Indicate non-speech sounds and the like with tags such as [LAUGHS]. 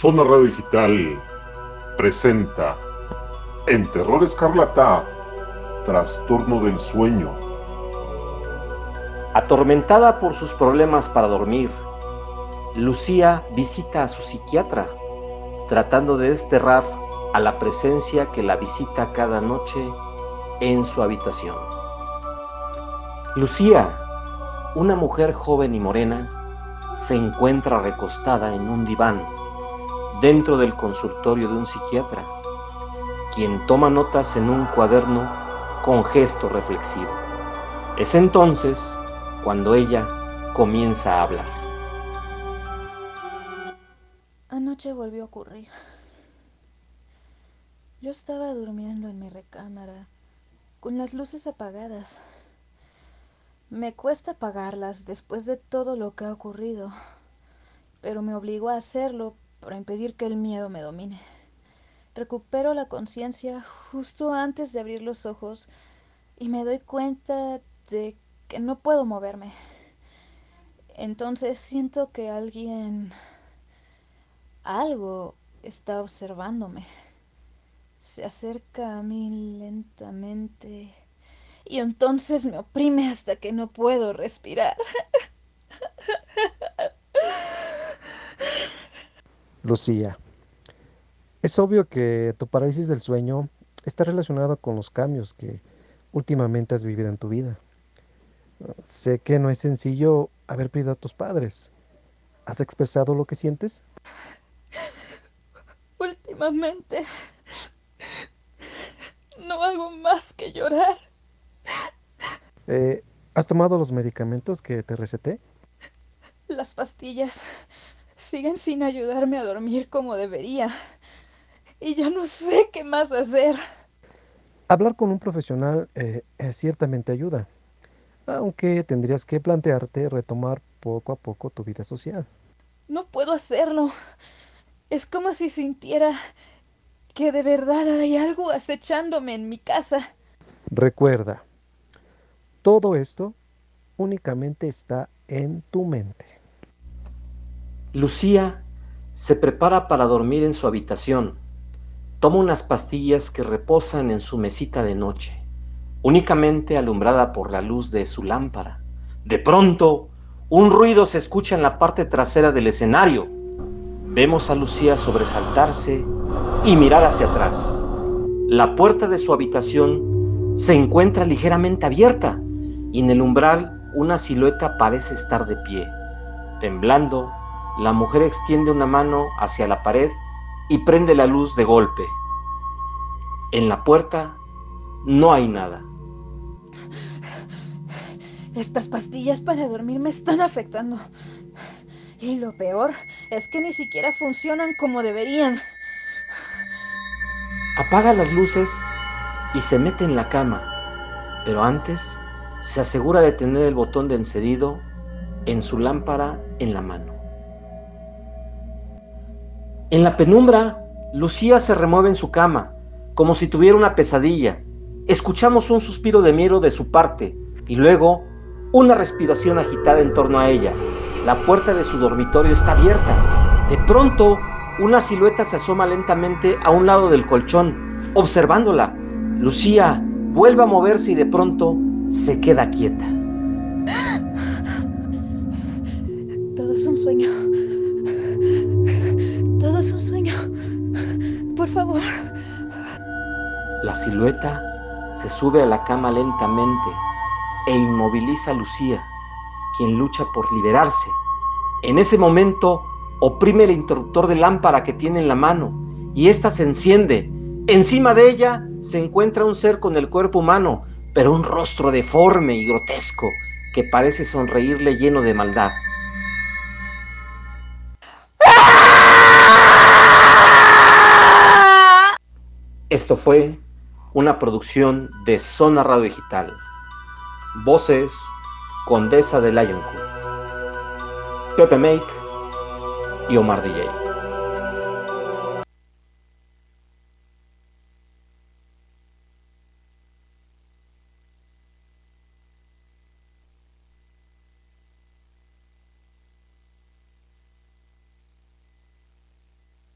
Zona Radio Digital presenta en Terror Escarlata Trastorno del Sueño. Atormentada por sus problemas para dormir, Lucía visita a su psiquiatra, tratando de desterrar a la presencia que la visita cada noche en su habitación. Lucía, una mujer joven y morena, se encuentra recostada en un diván dentro del consultorio de un psiquiatra, quien toma notas en un cuaderno con gesto reflexivo. Es entonces cuando ella comienza a hablar. Anoche volvió a ocurrir. Yo estaba durmiendo en mi recámara, con las luces apagadas. Me cuesta apagarlas después de todo lo que ha ocurrido, pero me obligó a hacerlo para impedir que el miedo me domine. Recupero la conciencia justo antes de abrir los ojos y me doy cuenta de que no puedo moverme. Entonces siento que alguien, algo está observándome. Se acerca a mí lentamente y entonces me oprime hasta que no puedo respirar. [LAUGHS] Lucía, es obvio que tu parálisis del sueño está relacionado con los cambios que últimamente has vivido en tu vida. Sé que no es sencillo haber perdido a tus padres. ¿Has expresado lo que sientes? [LAUGHS] Últimamente no hago más que llorar. Eh, ¿Has tomado los medicamentos que te receté? Las pastillas siguen sin ayudarme a dormir como debería. Y ya no sé qué más hacer. Hablar con un profesional eh, eh, ciertamente ayuda, aunque tendrías que plantearte retomar poco a poco tu vida social. No puedo hacerlo. Es como si sintiera que de verdad hay algo acechándome en mi casa. Recuerda, todo esto únicamente está en tu mente. Lucía se prepara para dormir en su habitación. Toma unas pastillas que reposan en su mesita de noche, únicamente alumbrada por la luz de su lámpara. De pronto, un ruido se escucha en la parte trasera del escenario. Vemos a Lucía sobresaltarse y mirar hacia atrás. La puerta de su habitación se encuentra ligeramente abierta y en el umbral una silueta parece estar de pie. Temblando, la mujer extiende una mano hacia la pared y prende la luz de golpe. En la puerta no hay nada. Estas pastillas para dormir me están afectando. Y lo peor es que ni siquiera funcionan como deberían. Apaga las luces y se mete en la cama, pero antes se asegura de tener el botón de encendido en su lámpara en la mano. En la penumbra, Lucía se remueve en su cama, como si tuviera una pesadilla. Escuchamos un suspiro de miedo de su parte y luego una respiración agitada en torno a ella. La puerta de su dormitorio está abierta. De pronto, una silueta se asoma lentamente a un lado del colchón, observándola. Lucía vuelve a moverse y de pronto se queda quieta. La silueta se sube a la cama lentamente e inmoviliza a Lucía, quien lucha por liberarse. En ese momento oprime el interruptor de lámpara que tiene en la mano y ésta se enciende. Encima de ella se encuentra un ser con el cuerpo humano, pero un rostro deforme y grotesco que parece sonreírle lleno de maldad. Esto fue una producción de Zona Radio Digital. Voces Condesa de Lioncourt, Pepe Make y Omar DJ.